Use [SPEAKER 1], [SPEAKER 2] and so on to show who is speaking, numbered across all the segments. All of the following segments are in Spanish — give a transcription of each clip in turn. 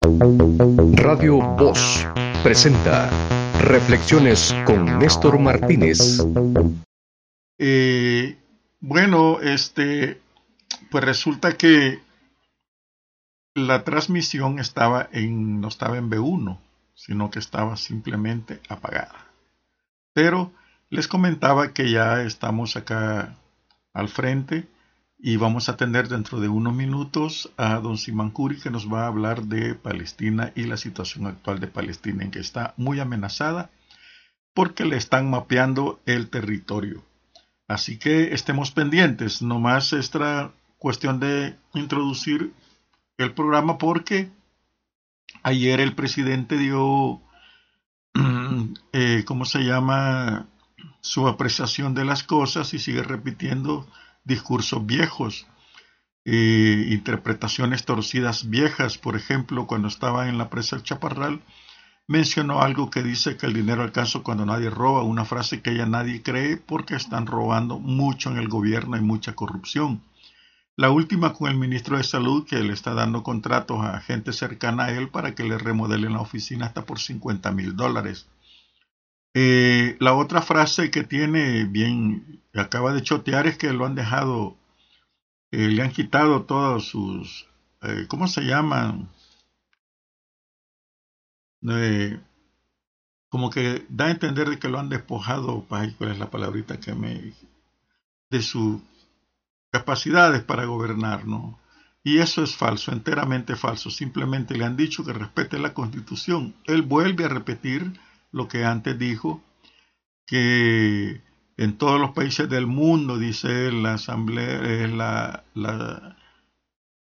[SPEAKER 1] Radio Voz presenta Reflexiones con Néstor Martínez.
[SPEAKER 2] Eh, bueno, este, pues resulta que la transmisión estaba en, no estaba en B1, sino que estaba simplemente apagada. Pero les comentaba que ya estamos acá al frente y vamos a tener dentro de unos minutos a don Simán Curi que nos va a hablar de Palestina y la situación actual de Palestina en que está muy amenazada porque le están mapeando el territorio. Así que estemos pendientes, nomás esta cuestión de introducir el programa porque ayer el presidente dio, eh, ¿cómo se llama? Su apreciación de las cosas y sigue repitiendo discursos viejos, eh, interpretaciones torcidas viejas. Por ejemplo, cuando estaba en la presa del Chaparral, mencionó algo que dice que el dinero alcanza cuando nadie roba, una frase que ya nadie cree porque están robando mucho en el gobierno y mucha corrupción. La última con el ministro de Salud que le está dando contratos a gente cercana a él para que le remodelen la oficina hasta por 50 mil dólares. Eh, la otra frase que tiene bien, acaba de chotear es que lo han dejado, eh, le han quitado todos sus, eh, ¿cómo se llaman? como que da a entender de que lo han despojado, ¿cuál es la palabrita que me... de sus capacidades para gobernar, ¿no? Y eso es falso, enteramente falso. Simplemente le han dicho que respete la constitución. Él vuelve a repetir lo que antes dijo, que en todos los países del mundo, dice la Asamblea, la,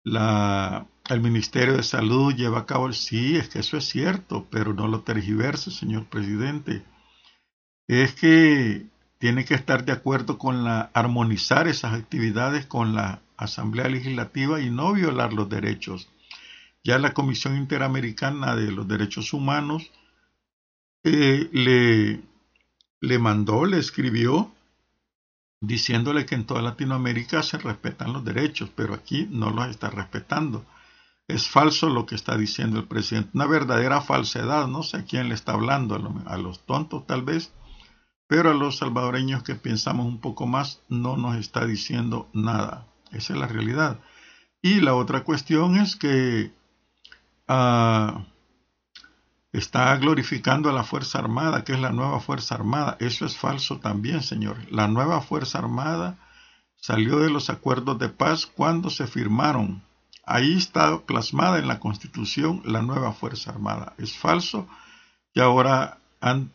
[SPEAKER 2] la, el Ministerio de Salud lleva a cabo, sí, es que eso es cierto, pero no lo tergiverse, señor presidente. Es que tiene que estar de acuerdo con la armonizar esas actividades con la Asamblea Legislativa y no violar los derechos. Ya la Comisión Interamericana de los Derechos Humanos eh, le, mandó, le escribió, diciéndole que en toda Latinoamérica se respetan los derechos, pero aquí no los está respetando. Es falso lo que está diciendo el presidente, una verdadera falsedad, no sé a quién le está hablando, a los tontos tal vez, pero a los salvadoreños que pensamos un poco más no nos está diciendo nada. Esa es la realidad. Y la otra cuestión es que uh, está glorificando a la Fuerza Armada, que es la nueva Fuerza Armada. Eso es falso también, señor. La nueva Fuerza Armada salió de los acuerdos de paz cuando se firmaron. Ahí está plasmada en la Constitución la nueva Fuerza Armada. Es falso que ahora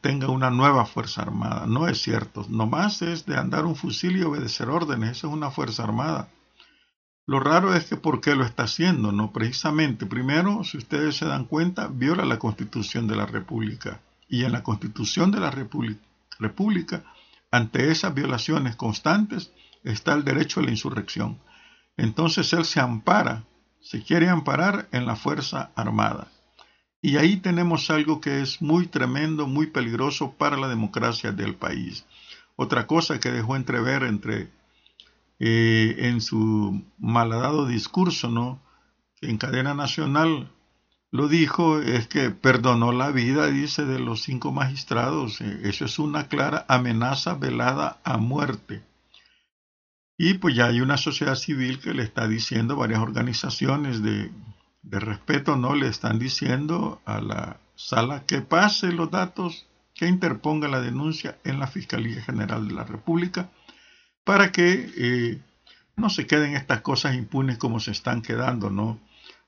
[SPEAKER 2] tenga una nueva Fuerza Armada. No es cierto. Nomás es de andar un fusil y obedecer órdenes. Eso es una Fuerza Armada. Lo raro es que por qué lo está haciendo, ¿no? Precisamente, primero, si ustedes se dan cuenta, viola la Constitución de la República. Y en la Constitución de la República, ante esas violaciones constantes, está el derecho a la insurrección. Entonces él se ampara, se quiere amparar en la Fuerza Armada. Y ahí tenemos algo que es muy tremendo, muy peligroso para la democracia del país. Otra cosa que dejó entrever entre eh, en su malhadado discurso, ¿no? En cadena nacional lo dijo, es que perdonó la vida, dice, de los cinco magistrados. Eh, eso es una clara amenaza velada a muerte. Y pues ya hay una sociedad civil que le está diciendo, varias organizaciones de, de respeto, ¿no? Le están diciendo a la sala que pase los datos, que interponga la denuncia en la Fiscalía General de la República para que eh, no se queden estas cosas impunes como se están quedando, ¿no?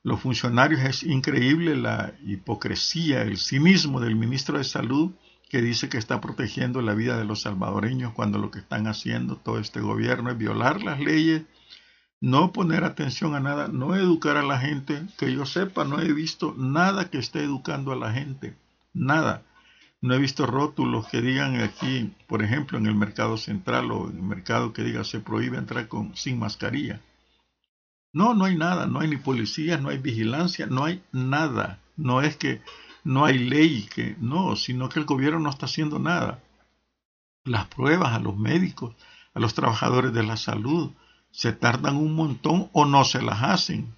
[SPEAKER 2] Los funcionarios es increíble la hipocresía, el cinismo del ministro de Salud que dice que está protegiendo la vida de los salvadoreños cuando lo que están haciendo todo este gobierno es violar las leyes, no poner atención a nada, no educar a la gente, que yo sepa, no he visto nada que esté educando a la gente, nada. No he visto rótulos que digan aquí, por ejemplo, en el mercado central o en el mercado que diga se prohíbe entrar con, sin mascarilla. No, no hay nada, no hay ni policías, no hay vigilancia, no hay nada. No es que no hay ley, que no, sino que el gobierno no está haciendo nada. Las pruebas a los médicos, a los trabajadores de la salud, se tardan un montón o no se las hacen.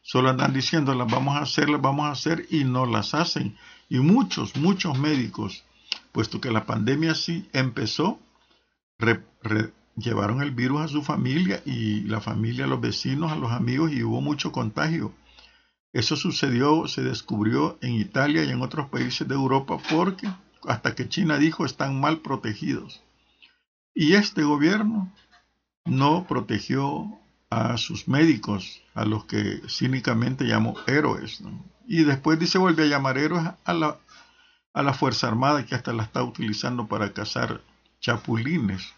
[SPEAKER 2] Solo andan diciendo las vamos a hacer, las vamos a hacer y no las hacen. Y muchos, muchos médicos, puesto que la pandemia sí empezó, llevaron el virus a su familia y la familia, a los vecinos, a los amigos y hubo mucho contagio. Eso sucedió, se descubrió en Italia y en otros países de Europa porque hasta que China dijo están mal protegidos. Y este gobierno no protegió a sus médicos, a los que cínicamente llamó héroes. Y después dice vuelve a llamar héroes a la, a la Fuerza Armada que hasta la está utilizando para cazar chapulines,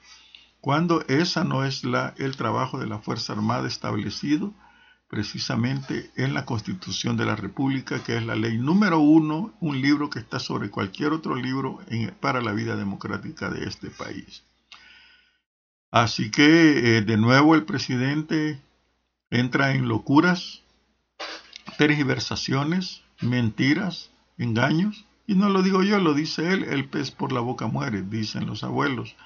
[SPEAKER 2] cuando esa no es la, el trabajo de la Fuerza Armada establecido precisamente en la Constitución de la República, que es la ley número uno, un libro que está sobre cualquier otro libro para la vida democrática de este país. Así que eh, de nuevo el presidente entra en locuras, tergiversaciones, mentiras, engaños, y no lo digo yo, lo dice él, el pez por la boca muere, dicen los abuelos.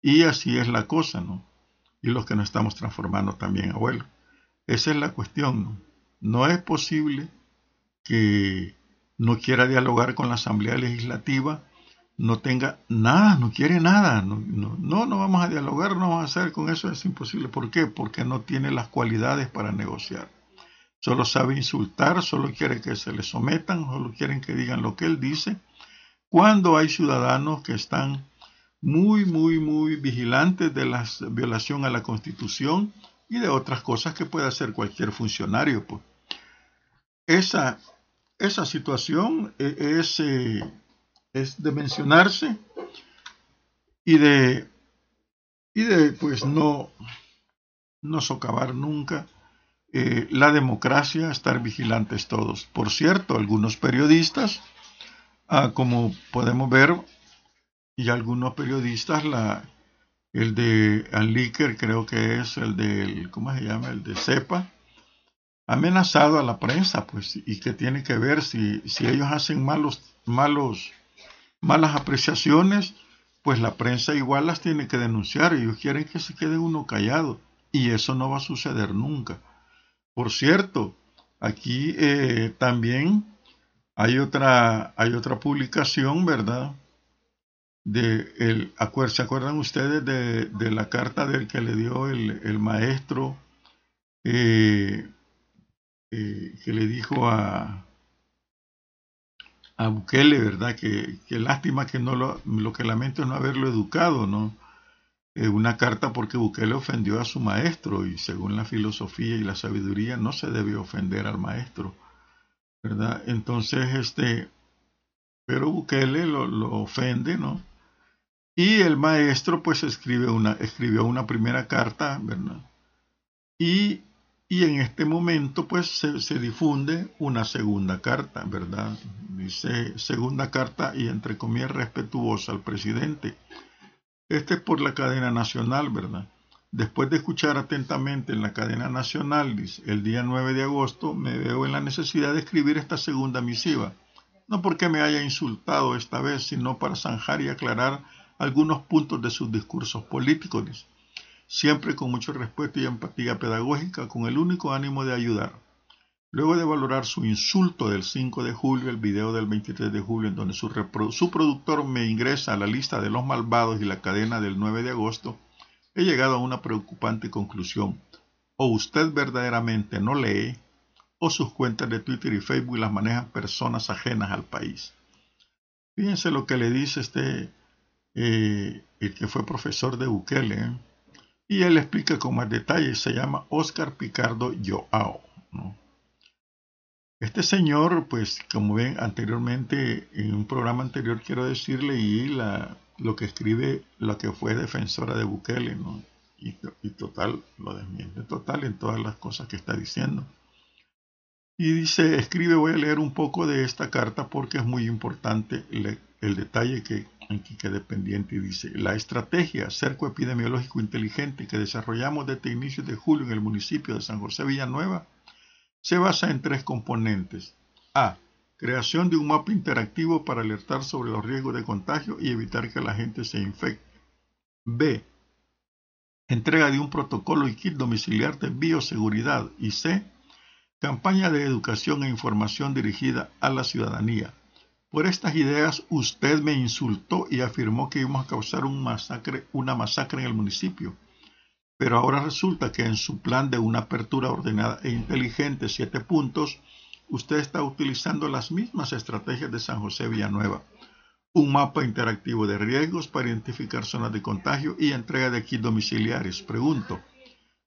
[SPEAKER 2] Y así es la cosa, ¿no? Y los que nos estamos transformando también, abuelo. Esa es la cuestión, ¿no? No es posible que no quiera dialogar con la Asamblea Legislativa no tenga nada, no quiere nada, no, no, no, vamos a dialogar, no vamos a hacer, con eso es imposible. ¿Por qué? Porque no tiene las cualidades para negociar. Solo sabe insultar, solo quiere que se le sometan, solo quieren que digan lo que él dice. Cuando hay ciudadanos que están muy, muy, muy vigilantes de la violación a la Constitución y de otras cosas que puede hacer cualquier funcionario. Pues. Esa, esa situación e, es... Eh, es de mencionarse y de, y de pues no, no socavar nunca eh, la democracia, estar vigilantes todos. Por cierto, algunos periodistas, ah, como podemos ver, y algunos periodistas, la, el de Anliker creo que es el del, ¿cómo se llama? El de CEPA, amenazado a la prensa, pues, y que tiene que ver si, si ellos hacen malos, malos malas apreciaciones, pues la prensa igual las tiene que denunciar. Ellos quieren que se quede uno callado. Y eso no va a suceder nunca. Por cierto, aquí eh, también hay otra, hay otra publicación, ¿verdad? De el, ¿Se acuerdan ustedes de, la carta del que le dio el, maestro eh, eh, que le dijo a, a Bukele, ¿verdad? Que, lástima que no lo, lo que lamento es no haberlo educado, ¿no? Eh, una carta porque Bukele ofendió a su maestro y según la filosofía y la sabiduría no se debe ofender al maestro, ¿verdad? Entonces, este, pero Bukele lo, lo ofende, ¿no? Y el maestro pues escribe una, escribió una primera carta, ¿verdad? Y y en este momento, pues, se, difunde una segunda carta, ¿verdad? Dice segunda carta y entre comillas respetuosa al presidente. Este es por la cadena nacional, ¿verdad? Después de escuchar atentamente en la cadena nacional, el día 9 de agosto, me veo en la necesidad de escribir esta segunda misiva. No porque me haya insultado esta vez, sino para zanjar y aclarar algunos puntos de sus discursos políticos siempre con mucho respeto y empatía pedagógica, con el único ánimo de ayudar. Luego de valorar su insulto del 5 de julio, el video del 23 de julio, en donde su, productor me ingresa a la lista de los malvados y la cadena del 9 de agosto, he llegado a una preocupante conclusión. O usted verdaderamente no lee, o sus cuentas de Twitter y Facebook las manejan personas ajenas al país. Fíjense lo que le dice este, eh, el que fue profesor de Bukele, ¿eh? Y él explica con más detalle, se llama Oscar Picardo Joao. Este señor, pues como ven anteriormente, en un programa anterior quiero decirle, y la, lo que escribe, lo que fue defensora de Bukele, y, total, lo desmiente total en todas las cosas que está diciendo. Y dice, escribe, voy a leer un poco de esta carta porque es muy importante el detalle que aquí queda pendiente y dice, la estrategia cerco epidemiológico inteligente que desarrollamos desde inicios de julio en el municipio de San José Villanueva se basa en tres componentes. A. Creación de un mapa interactivo para alertar sobre los riesgos de contagio y evitar que la gente se infecte. B. Entrega de un protocolo y kit domiciliar de bioseguridad. Y C Campaña de educación e información dirigida a la ciudadanía. Por estas ideas usted me insultó y afirmó que íbamos a causar un masacre, una masacre en el municipio. Pero ahora resulta que en su plan de una apertura ordenada e inteligente, siete puntos, usted está utilizando las mismas estrategias de San José Villanueva. Un mapa interactivo de riesgos para identificar zonas de contagio y entrega de kits domiciliares. Pregunto,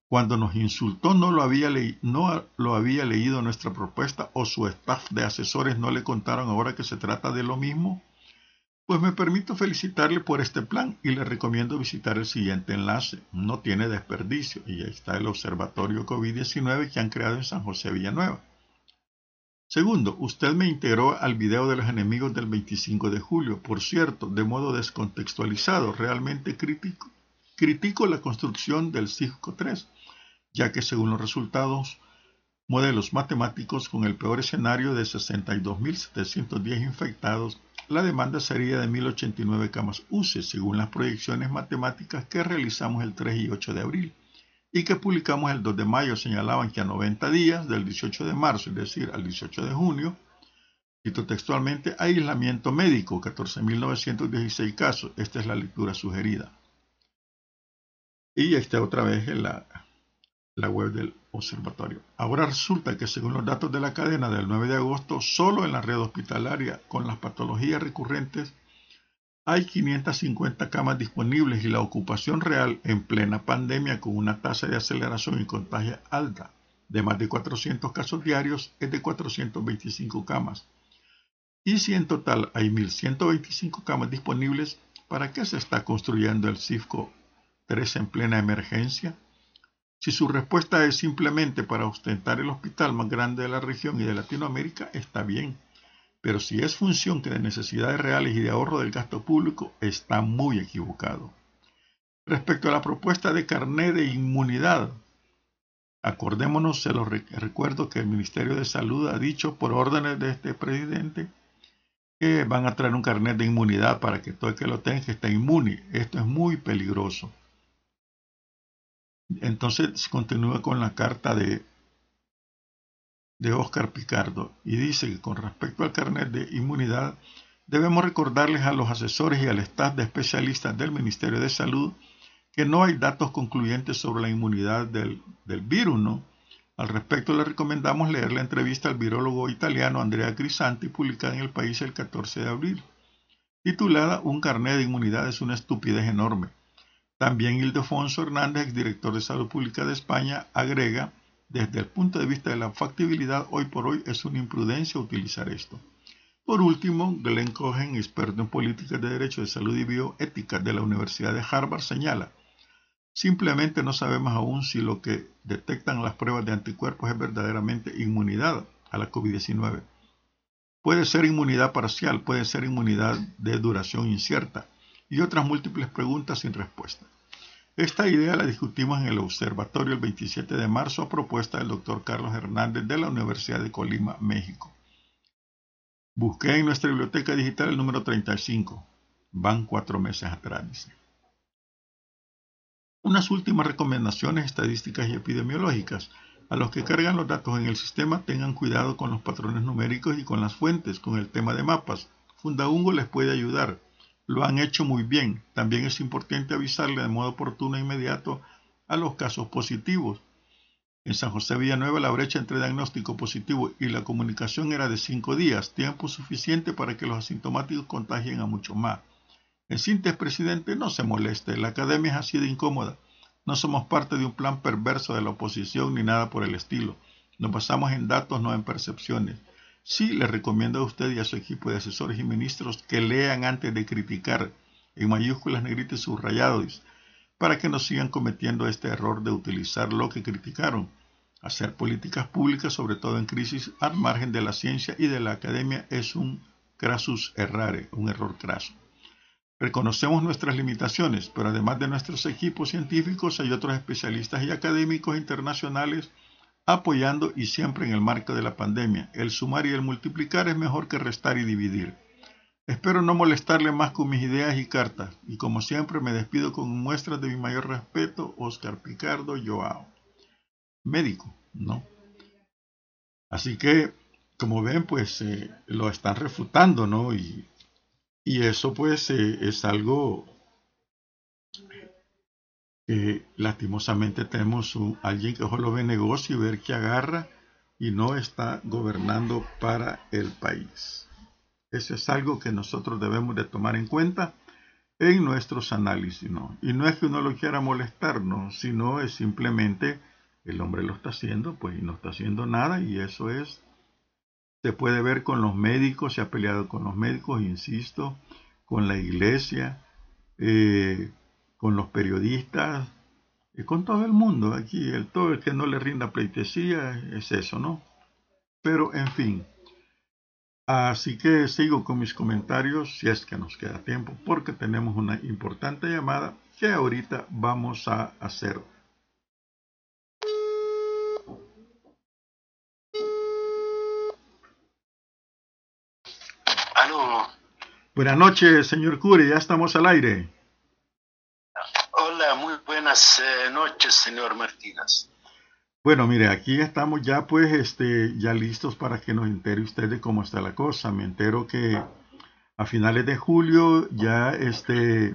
[SPEAKER 2] cuando nos insultó no lo, había no lo había leído nuestra propuesta o su staff de asesores no le contaron ahora que se trata de lo mismo. Pues me permito felicitarle por este plan y le recomiendo visitar el siguiente enlace. No tiene desperdicio y ahí está el observatorio COVID-19 que han creado en San José Villanueva. Segundo, usted me integró al video de los enemigos del 25 de julio, por cierto, de modo descontextualizado, realmente crítico. Critico la construcción del CISCO 3 ya que según los resultados modelos matemáticos con el peor escenario de 62.710 infectados, la demanda sería de 1.089 camas UCI, según las proyecciones matemáticas que realizamos el 3 y 8 de abril y que publicamos el 2 de mayo señalaban que a 90 días del 18 de marzo, es decir, al 18 de junio, cito textualmente, aislamiento médico, 14.916 casos. Esta es la lectura sugerida. Y esta otra vez en la la web del observatorio. Ahora resulta que según los datos de la cadena del 9 de agosto, solo en la red hospitalaria con las patologías recurrentes hay 550 camas disponibles y la ocupación real en plena pandemia con una tasa de aceleración y contagio alta de más de 400 casos diarios es de 425 camas. Y si en total hay 1.125 camas disponibles, ¿para qué se está construyendo el CIFCO 3 en plena emergencia? Si su respuesta es simplemente para ostentar el hospital más grande de la región y de Latinoamérica, está bien. Pero si es función que de necesidades reales y de ahorro del gasto público, está muy equivocado. Respecto a la propuesta de carnet de inmunidad, acordémonos, se lo recuerdo que el Ministerio de Salud ha dicho por órdenes de este presidente que van a traer un carnet de inmunidad para que todo el que lo tenga esté inmune. Esto es muy peligroso. Entonces continúa con la carta de, de Oscar Picardo y dice que con respecto al carnet de inmunidad, debemos recordarles a los asesores y al staff de especialistas del Ministerio de Salud que no hay datos concluyentes sobre la inmunidad del, del virus, ¿no? Al respecto, le recomendamos leer la entrevista al virólogo italiano Andrea Crisanti, publicada en el país el 14 de abril, titulada Un carnet de inmunidad es una estupidez enorme. También Ildefonso Hernández, exdirector de Salud Pública de España, agrega, desde el punto de vista de la factibilidad, hoy por hoy es una imprudencia utilizar esto. Por último, Glenn Cohen, experto en políticas de derecho de salud y bioética de la Universidad de Harvard, señala, simplemente no sabemos aún si lo que detectan las pruebas de anticuerpos es verdaderamente inmunidad a la COVID-19. Puede ser inmunidad parcial, puede ser inmunidad de duración incierta y otras múltiples preguntas sin respuesta. Esta idea la discutimos en el observatorio el 27 de marzo a propuesta del doctor Carlos Hernández de la Universidad de Colima, México. Busqué en nuestra biblioteca digital el número 35. Van cuatro meses atrás, dice. Unas últimas recomendaciones estadísticas y epidemiológicas. A los que cargan los datos en el sistema tengan cuidado con los patrones numéricos y con las fuentes, con el tema de mapas. Fundaungo les puede ayudar lo han hecho muy bien. También es importante avisarle de modo oportuno e inmediato a los casos positivos. En San José Villanueva la brecha entre diagnóstico positivo y la comunicación era de cinco días, tiempo suficiente para que los asintomáticos contagien a mucho más. En síntesis, presidente, no se moleste, la academia es así de incómoda. No somos parte de un plan perverso de la oposición ni nada por el estilo. Nos basamos en datos, no en percepciones. Sí le recomiendo a usted y a su equipo de asesores y ministros que lean antes de criticar en mayúsculas negritas subrayados para que no sigan cometiendo este error de utilizar lo que criticaron. Hacer políticas públicas, sobre todo en crisis, al margen de la ciencia y de la academia, es un crasus errare, un error craso. Reconocemos nuestras limitaciones, pero además de nuestros equipos científicos, hay otros especialistas y académicos internacionales apoyando y siempre en el marco de la pandemia. El sumar y el multiplicar es mejor que restar y dividir. Espero no molestarle más con mis ideas y cartas, y como siempre me despido con muestras de mi mayor respeto, Oscar Picardo Joao. Médico, ¿no? Así que, como ven, pues lo están refutando, ¿no? Y, eso pues es algo que lastimosamente tenemos un, alguien que solo ve negocio y ver que agarra y no está gobernando para el país. Eso es algo que nosotros debemos de tomar en cuenta en nuestros análisis. Y no es que uno lo quiera molestar, ¿no? Sino es simplemente el hombre lo está haciendo, pues y no está haciendo nada y eso es, se puede ver con los médicos, se ha peleado con los médicos, insisto, con la iglesia, eh, con los periodistas, y con todo el mundo. Aquí, el todo el que no le rinda pleitesía es eso, ¿no? Pero, en fin. Así que sigo con mis comentarios, si es que nos queda tiempo, porque tenemos una importante llamada que ahorita vamos a hacer.
[SPEAKER 3] Aló.
[SPEAKER 2] Buenas noches, señor Cure, ya estamos al aire.
[SPEAKER 3] Buenas eh, noches, señor Martínez.
[SPEAKER 2] Bueno, mire, aquí estamos ya pues este, ya listos para que nos entere usted de cómo está la cosa. Me entero que a finales de julio ya este,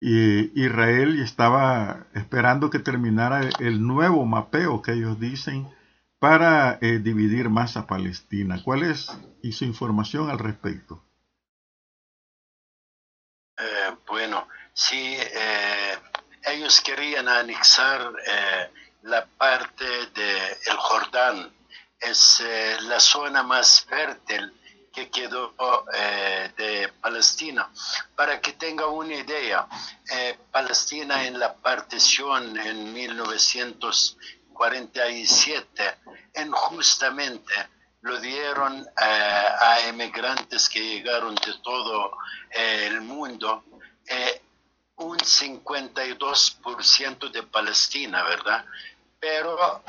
[SPEAKER 2] Israel estaba esperando que terminara el nuevo mapeo que ellos dicen para eh, dividir más a Palestina. ¿Cuál es y su información al respecto?
[SPEAKER 3] Eh, bueno, sí, ellos querían anexar eh, la parte del el Jordán, es eh, la zona más fértil que quedó eh, de Palestina. Para que tenga una idea, Palestina en la partición en 1947, injustamente lo dieron a emigrantes que llegaron de todo el mundo un 52% de Palestina, ¿verdad? Pero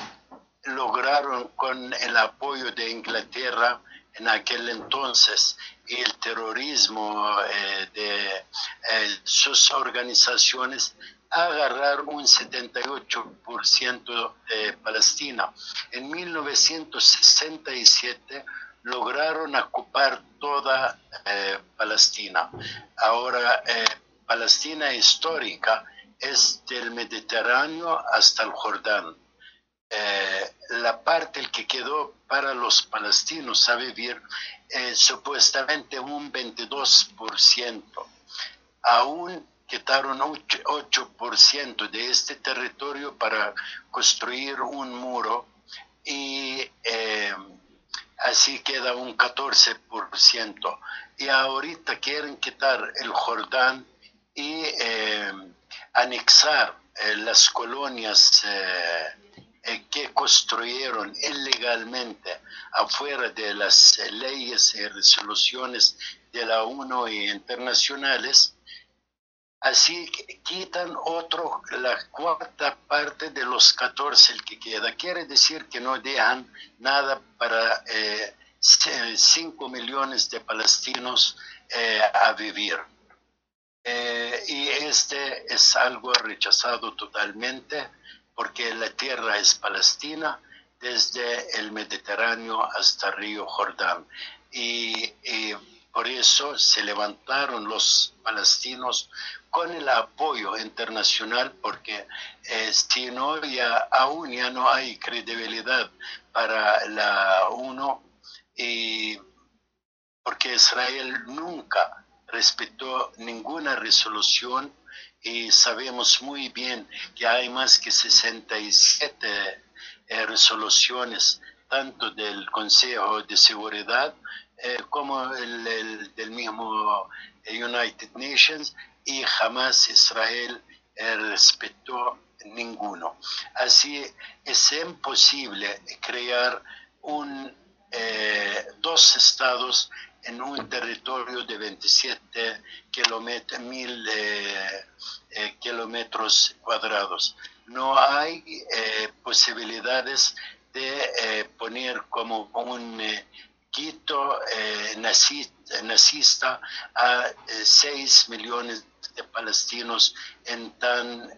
[SPEAKER 3] lograron con el apoyo de Inglaterra en aquel entonces y el terrorismo eh, de eh, sus organizaciones agarrar un 78% de Palestina. En 1967 lograron ocupar toda eh, Palestina. Ahora Palestina histórica es del Mediterráneo hasta el Jordán. Eh, la parte que quedó para los palestinos a vivir eh, supuestamente un 22%. Aún quitaron 8%, de este territorio para construir un muro y eh, así queda un 14%. Y ahorita quieren quitar el Jordán y eh, anexar eh, las colonias eh, que construyeron ilegalmente afuera de las leyes y resoluciones de la ONU e internacionales, así quitan otro, la cuarta parte de los 14 el que queda. Quiere decir que no dejan nada para 5 millones de palestinos a vivir. Eh, y este es algo rechazado totalmente porque la tierra es palestina desde el Mediterráneo hasta el río Jordán. Y, por eso se levantaron los palestinos con el apoyo internacional porque eh, si ya aún ya no hay credibilidad para la UNO y porque Israel nunca respetó ninguna resolución y sabemos muy bien que hay más que 67 eh, resoluciones, tanto del Consejo de Seguridad eh, como el, del mismo eh, United Nations, y jamás Israel respetó ninguno. Así es imposible crear un, dos estados en un territorio de 27 kilómetros, mil eh, eh, kilómetros cuadrados. No hay eh, posibilidades de poner como un Quito nazista, a 6 millones de palestinos en tan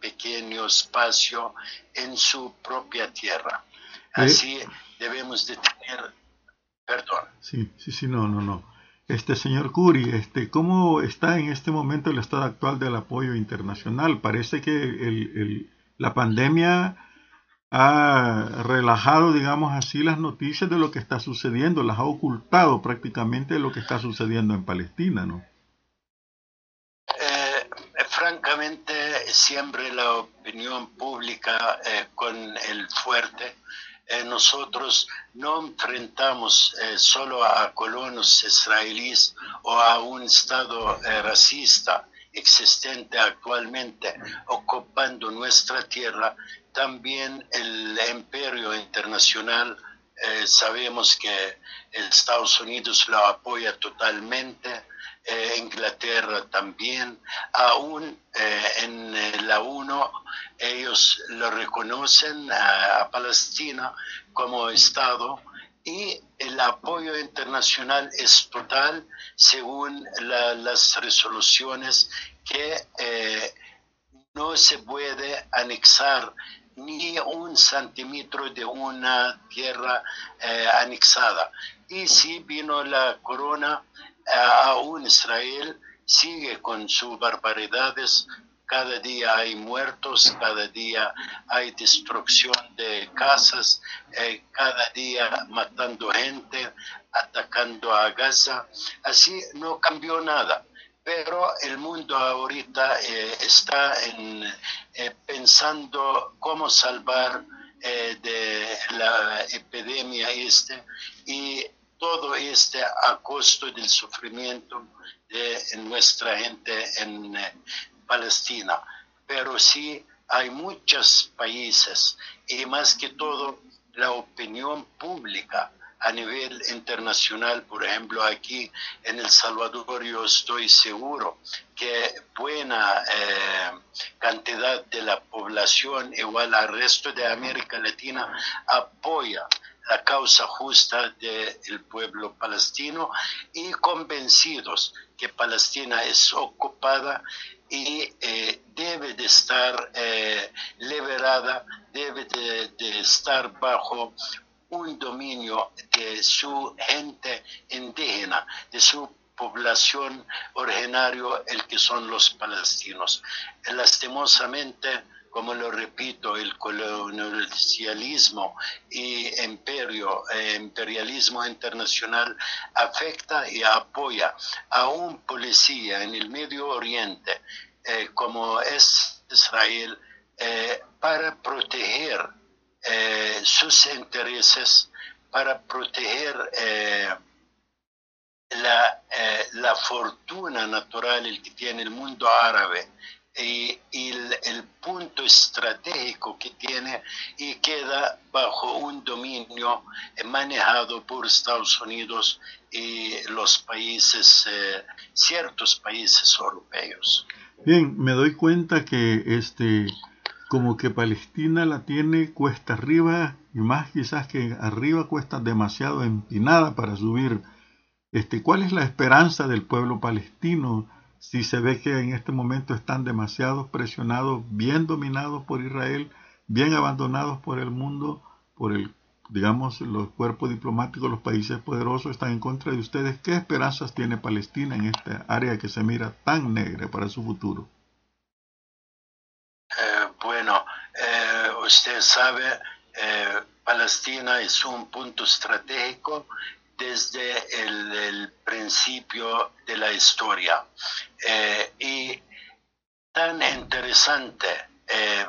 [SPEAKER 3] pequeño espacio en su propia tierra. Así debemos de tener perdón.
[SPEAKER 2] Sí, sí, sí, no, no, no. Este señor Curi, este, ¿cómo está en este momento el estado actual del apoyo internacional? Parece que el, la pandemia ha relajado, digamos así, las noticias de lo que está sucediendo, las ha ocultado prácticamente lo que está sucediendo en Palestina, ¿no?
[SPEAKER 3] Eh, francamente, siempre la opinión pública eh, con el fuerte eh, nosotros no enfrentamos eh, solo a colonos israelíes o a un Estado eh, racista existente actualmente ocupando nuestra tierra, también el imperio internacional, sabemos que Estados Unidos lo apoya totalmente, eh, Inglaterra también, aún eh, en la UNO ellos lo reconocen a, Palestina como Estado y el apoyo internacional es total según las resoluciones que eh, no se puede anexar ni un centímetro de una tierra anexada. Y si vino la corona, aún Israel sigue con sus barbaridades. Cada día hay muertos, cada día hay destrucción de casas, eh, cada día matando gente, atacando a Gaza. Así no cambió nada pero el mundo ahorita eh, está eh, pensando cómo salvar de la epidemia este y todo este a costo del sufrimiento de nuestra gente en eh, Palestina. Pero sí hay muchos países y más que todo la opinión pública a nivel internacional, por ejemplo, aquí en El Salvador yo estoy seguro que buena eh, cantidad de la población, igual al resto de América Latina, apoya la causa justa del pueblo palestino y convencidos que Palestina es ocupada y eh, debe de estar eh, liberada, debe de, estar bajo un dominio de su gente indígena, de su población originario, el que son los palestinos. Lastimosamente, como lo repito, el colonialismo y imperio, eh, imperialismo internacional afecta y apoya a un policía en el Medio Oriente eh, como es Israel eh, para proteger sus intereses, para proteger la, la fortuna natural que tiene el mundo árabe y, el, punto estratégico que tiene y queda bajo un dominio manejado por Estados Unidos y los países, eh, ciertos países europeos.
[SPEAKER 2] Bien, me doy cuenta que este, como que Palestina la tiene cuesta arriba y más quizás que arriba cuesta demasiado empinada para subir. Este, ¿Cuál es la esperanza del pueblo palestino? Si se ve que en este momento están demasiado presionados, bien dominados por Israel, bien abandonados por el mundo, por el, digamos, los cuerpos diplomáticos, los países poderosos están en contra de ustedes. ¿Qué esperanzas tiene Palestina en esta área que se mira tan negra para su futuro?
[SPEAKER 3] Eh, bueno, eh, usted sabe, eh, Palestina es un punto estratégico desde el, principio de la historia. Eh, y tan interesante eh,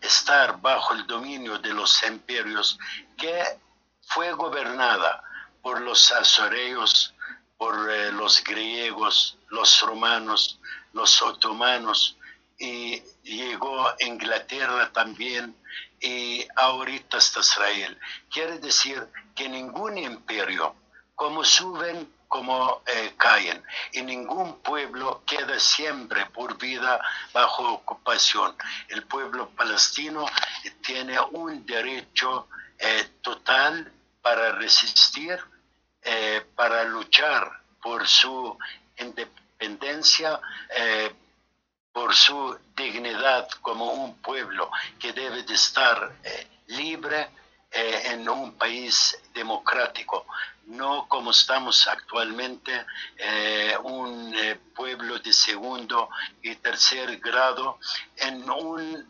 [SPEAKER 3] estar bajo el dominio de los imperios que fue gobernada por los azoreos, por eh, los griegos, los romanos, los otomanos, y llegó Inglaterra también, y ahorita está Israel. Quiere decir que ningún imperio como suben, como eh, caen. Y ningún pueblo queda siempre por vida bajo ocupación. El pueblo palestino tiene un derecho eh, total para resistir, eh, para luchar por su independencia, por su dignidad como un pueblo que debe de estar libre eh, en un país democrático, no como estamos actualmente, eh, un eh, pueblo de segundo y tercer grado en un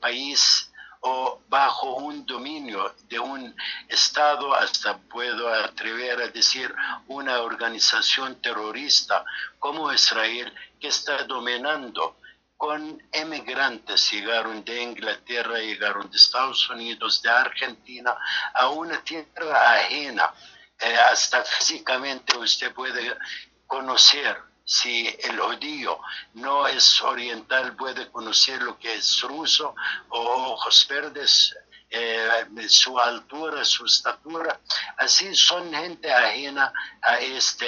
[SPEAKER 3] país o bajo un dominio de un Estado, hasta puedo atrever a decir una organización terrorista como Israel, que está dominando con emigrantes, llegaron de Inglaterra, llegaron de Estados Unidos, de Argentina, a una tierra ajena. Eh, hasta físicamente usted puede conocer si el judío no es oriental, puede conocer lo que es ruso o ojos verdes, eh, su altura, su estatura. Así son gente ajena a esta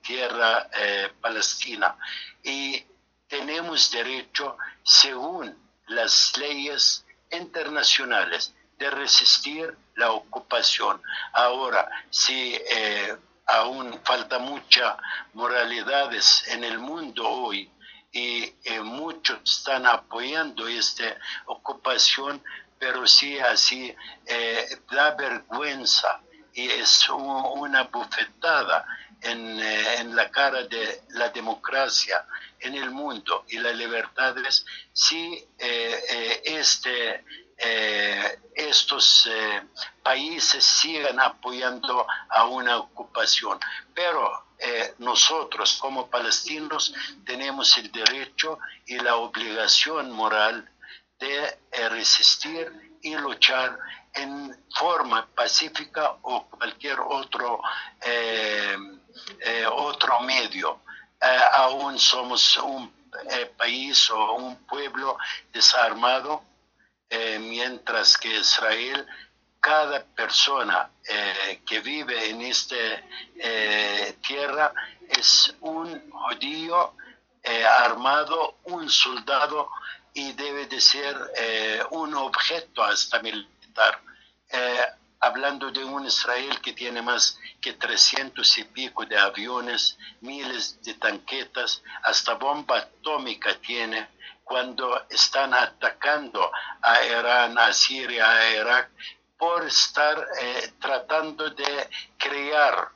[SPEAKER 3] tierra eh, palestina. Y tenemos derecho, según las leyes internacionales, resistir la ocupación. Ahora, si eh, aún falta mucha moralidades en el mundo hoy y eh, muchos están apoyando esta ocupación, pero sí así eh, da vergüenza y es una bufetada en, la cara de la democracia en el mundo y las libertades si este, eh, estos países sigan apoyando a una ocupación. Pero nosotros como palestinos tenemos el derecho y la obligación moral de resistir y luchar en forma pacífica o cualquier otro, otro medio eh, aún somos un eh, país o un pueblo desarmado, eh, mientras que Israel, cada persona que vive en esta tierra es un judío armado, un soldado y debe de ser un objeto hasta militar hablando de un Israel que tiene más que 300 y pico de aviones, miles de tanquetas, hasta bomba atómica tiene, cuando están atacando a Irán, a Siria, a Irak, por estar eh, tratando de crear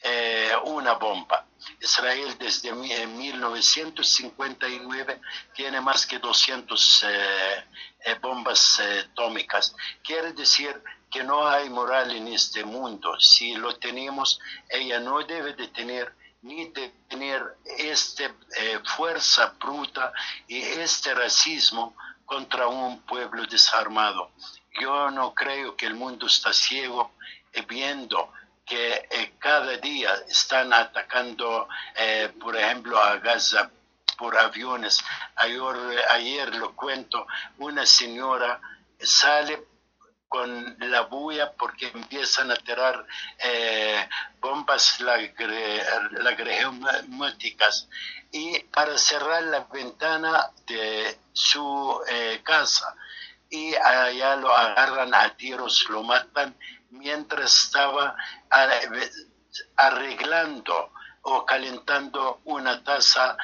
[SPEAKER 3] eh, una bomba. Israel desde 1959 tiene más que 200 eh, bombas atómicas. Quiere decir que no hay moral en este mundo. Si lo tenemos, ella no debe de tener ni de tener esta eh, fuerza bruta y este racismo contra un pueblo desarmado. Yo no creo que el mundo está ciego eh, viendo que eh, cada día están atacando, por ejemplo, a Gaza por aviones. Ayer, ayer lo cuento, una señora sale con la bulla porque empiezan a tirar eh, bombas lagrimáticas y para cerrar la ventana de su eh, casa. Y allá lo agarran a tiros, lo matan mientras estaba arreglando o calentando una taza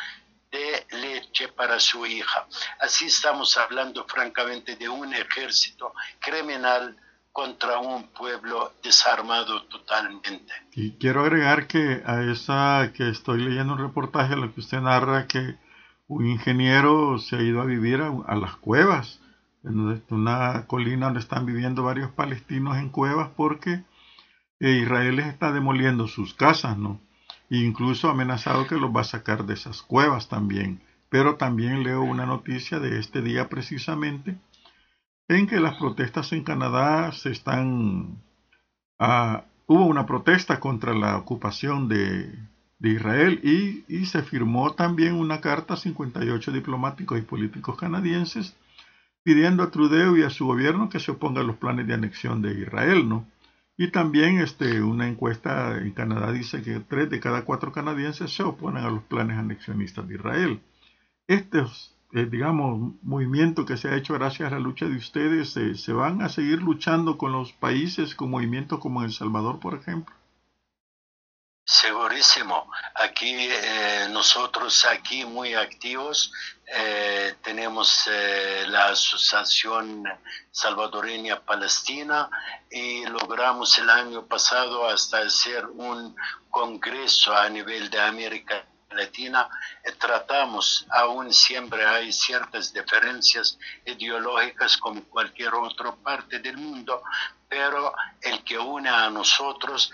[SPEAKER 3] de leche para su hija. Así estamos hablando francamente de un ejército criminal contra un pueblo desarmado totalmente.
[SPEAKER 2] Y quiero agregar que a esa que estoy leyendo un reportaje, lo que usted narra, que un ingeniero se ha ido a vivir a, las cuevas, en una colina donde están viviendo varios palestinos en cuevas porque eh, Israel les está demoliendo sus casas, ¿no? Incluso amenazado que los va a sacar de esas cuevas también. Pero también leo una noticia de este día precisamente en que las protestas en Canadá se están... Ah, hubo una protesta contra la ocupación de, Israel y, y, se firmó también una carta a 58 diplomáticos y políticos canadienses pidiendo a Trudeau y a su gobierno que se oponga a los planes de anexión de Israel, ¿no? Y también este, una encuesta en Canadá dice que tres de cada cuatro canadienses se oponen a los planes anexionistas de Israel. Estos, eh, digamos, movimiento que se ha hecho gracias a la lucha de ustedes, eh, ¿se van a seguir luchando con los países, con movimientos como El Salvador, por ejemplo?
[SPEAKER 3] Segurísimo. Aquí eh, nosotros, aquí muy activos, eh, tenemos eh, la Asociación Salvadoreña Palestina y logramos el año pasado hasta hacer un congreso a nivel de América Latina, tratamos, aún siempre hay ciertas diferencias ideológicas como cualquier otra parte del mundo, pero el que une a nosotros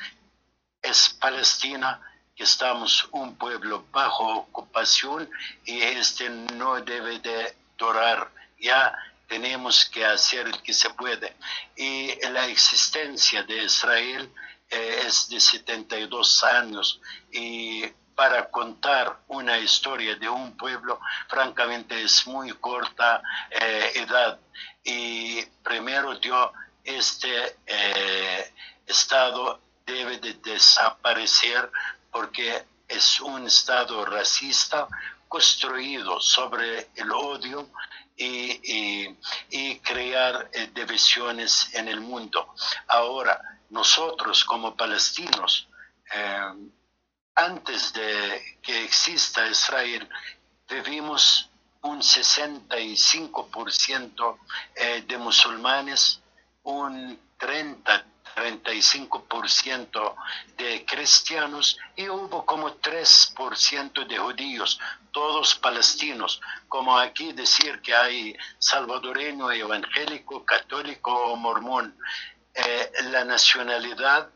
[SPEAKER 3] es Palestina, que estamos un pueblo bajo ocupación y este no debe de durar. Ya tenemos que hacer el que se puede. Y la existencia de Israel eh, es de 72 años y para contar una historia de un pueblo, francamente es muy corta eh, edad. Y primero dio este eh, Estado debe de desaparecer porque es un Estado racista construido sobre el odio y, crear eh, divisiones en el mundo. Ahora, nosotros como palestinos, eh, antes de que exista Israel, vivimos un 65% eh, de musulmanes, un 30 35% de cristianos y hubo como 3% de judíos, todos palestinos, como aquí decir que hay salvadoreño, evangélico, católico o mormón. Eh, la nacionalidad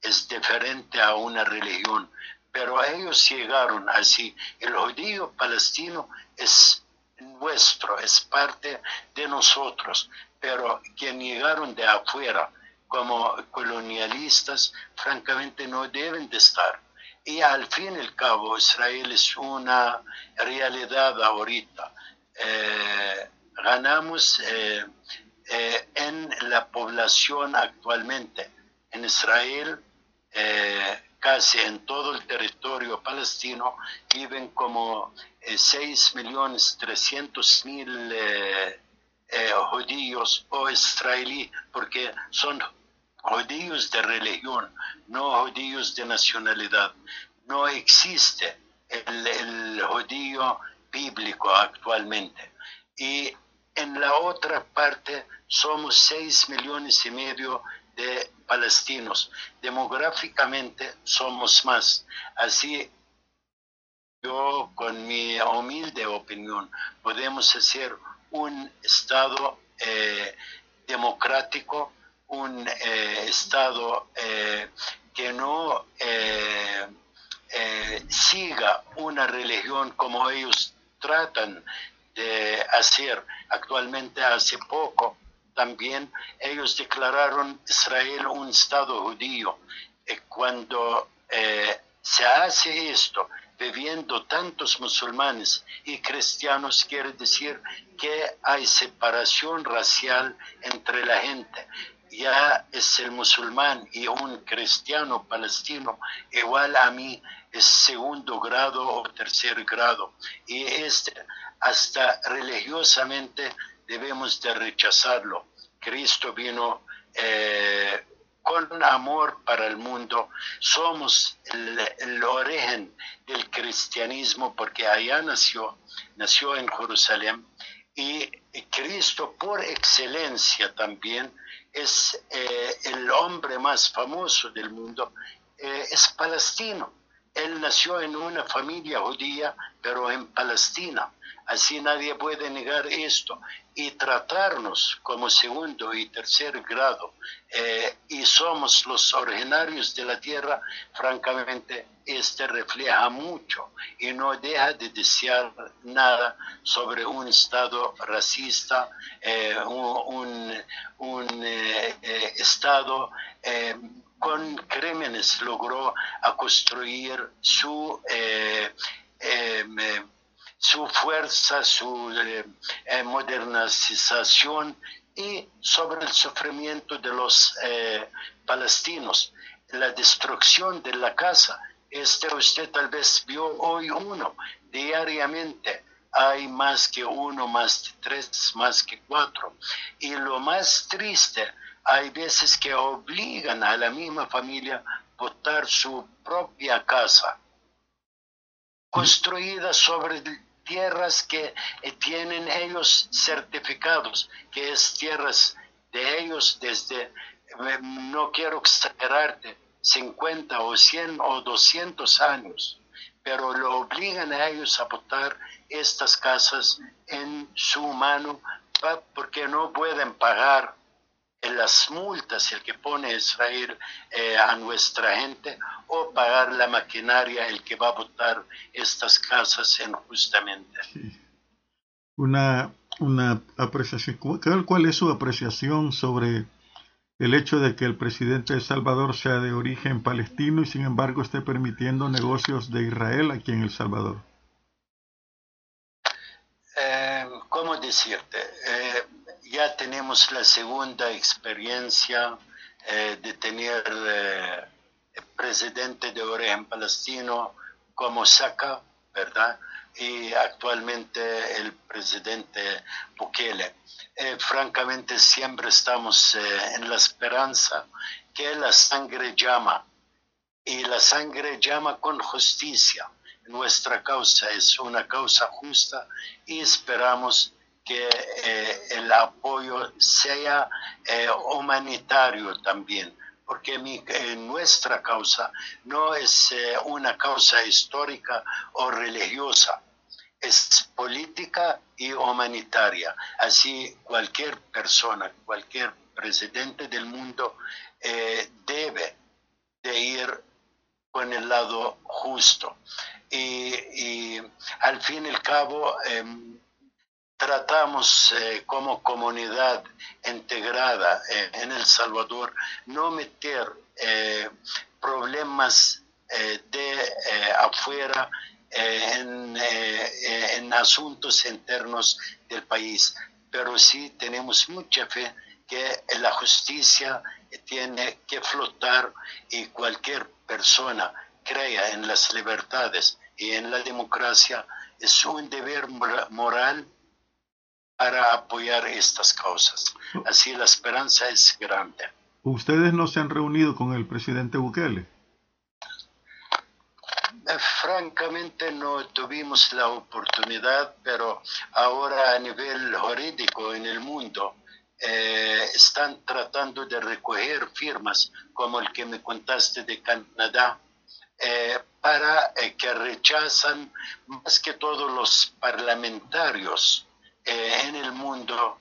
[SPEAKER 3] es diferente a una religión, pero ellos llegaron así. El judío palestino es nuestro, es parte de nosotros, pero quien llegaron de afuera, como colonialistas, francamente no deben de estar. Y al fin y al cabo, Israel es una realidad ahorita. Eh, ganamos eh, eh, en la población actualmente. En Israel, casi en todo el territorio palestino, viven como 6 millones 300 mil judíos o israelíes, porque son judíos de religión, no judíos de nacionalidad. No existe el, judío bíblico actualmente. Y en la otra parte somos seis millones y medio de palestinos. Demográficamente somos más. Así, yo con mi humilde opinión, podemos hacer un Estado eh, democrático un eh, Estado eh, que no eh, siga una religión como ellos tratan de hacer actualmente hace poco. También ellos declararon Israel un Estado judío. cuando se hace esto, viviendo tantos musulmanes y cristianos, quiere decir que hay separación racial entre la gente ya es el musulmán y un cristiano palestino igual a mí es segundo grado o tercer grado y este hasta religiosamente debemos de rechazarlo. Cristo vino eh, con amor para el mundo. Somos el, el, origen del cristianismo porque allá nació, nació en Jerusalén y Cristo por excelencia también es eh, el hombre más famoso del mundo, eh, es palestino. Él nació en una familia judía, pero en Palestina. Así nadie puede negar esto. Y tratarnos como segundo y tercer grado eh, y somos los originarios de la tierra, francamente, este refleja mucho y no deja de desear nada sobre un Estado racista, eh, un, eh, Estado con crímenes logró a construir su su fuerza, su eh, eh, modernización y sobre el sufrimiento de los eh, palestinos, la destrucción de la casa. Este usted tal vez vio hoy uno diariamente. Hay más que uno, más que tres, más que cuatro. Y lo más triste, hay veces que obligan a la misma familia botar su propia casa, construida sobre tierras que tienen ellos certificados, que es tierras de ellos desde, no quiero exagerarte, 50 o 100 o 200 años, pero lo obligan a ellos a botar estas casas en su mano porque no pueden pagar las multas el que pone Israel eh, a nuestra gente o pagar la maquinaria el que va a botar estas casas injustamente.
[SPEAKER 2] Una, una apreciación, ¿cuál es su apreciación sobre el hecho de que el presidente de Salvador sea de origen palestino y sin embargo esté permitiendo negocios de Israel aquí en El Salvador?
[SPEAKER 3] Eh, ¿Cómo decirte? Eh, ya tenemos la segunda experiencia eh, de tener el presidente de origen palestino como Saka, ¿verdad? Y actualmente el presidente Bukele. Eh, francamente siempre estamos eh, en la esperanza que la sangre llama y la sangre llama con justicia. Nuestra causa es una causa justa y esperamos que eh, el apoyo sea humanitario también, porque nuestra causa no es una causa histórica o religiosa, es política y humanitaria. Así cualquier persona, cualquier presidente del mundo eh, debe de ir con el lado justo. Y, al fin y al cabo, em, tratamos eh, como comunidad integrada eh, en El Salvador no meter problemas de afuera en, eh, en asuntos internos del país, pero sí tenemos mucha fe que la justicia tiene que flotar y cualquier persona crea en las libertades y en la democracia es un deber moral para apoyar estas causas. Así la esperanza es grande.
[SPEAKER 2] ¿Ustedes no se han reunido con el presidente Bukele?
[SPEAKER 3] Eh, francamente no tuvimos la oportunidad, pero ahora a nivel jurídico en el mundo eh, están tratando de recoger firmas como el que me contaste de Canadá eh, para que rechazan más que todos los parlamentarios en el mundo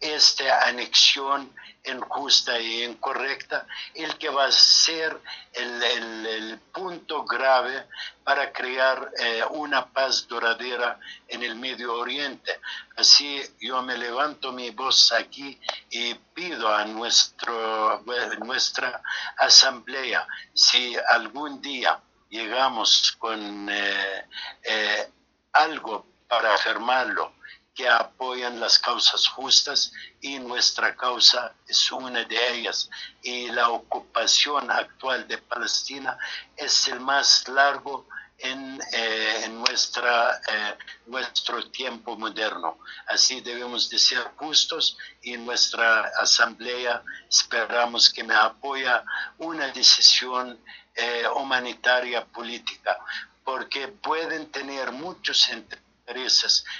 [SPEAKER 3] esta anexión injusta e incorrecta, el que va a ser el, punto grave para crear eh, una paz duradera en el Medio Oriente. Así yo me levanto mi voz aquí y pido a nuestro, nuestra asamblea, si algún día llegamos con eh, eh, algo para afirmarlo, que apoyan las causas justas y nuestra causa es una de ellas. Y la ocupación actual de Palestina es el más largo en, eh, eh, nuestro tiempo moderno. Así debemos de ser justos y nuestra asamblea esperamos que me apoya una decisión eh, humanitaria política, porque pueden tener muchos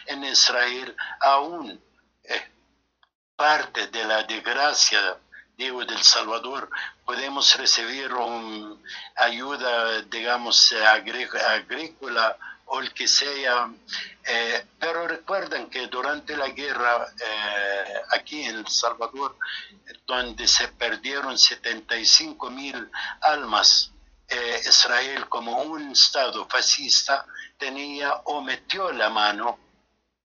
[SPEAKER 3] en Israel, aún parte de la desgracia digo, del Salvador, podemos recibir ayuda, digamos, agrícola o el que sea. Eh, pero recuerden que durante la guerra eh, aquí en El Salvador, donde se perdieron 75 mil almas, Israel como un Estado fascista, tenía o metió la mano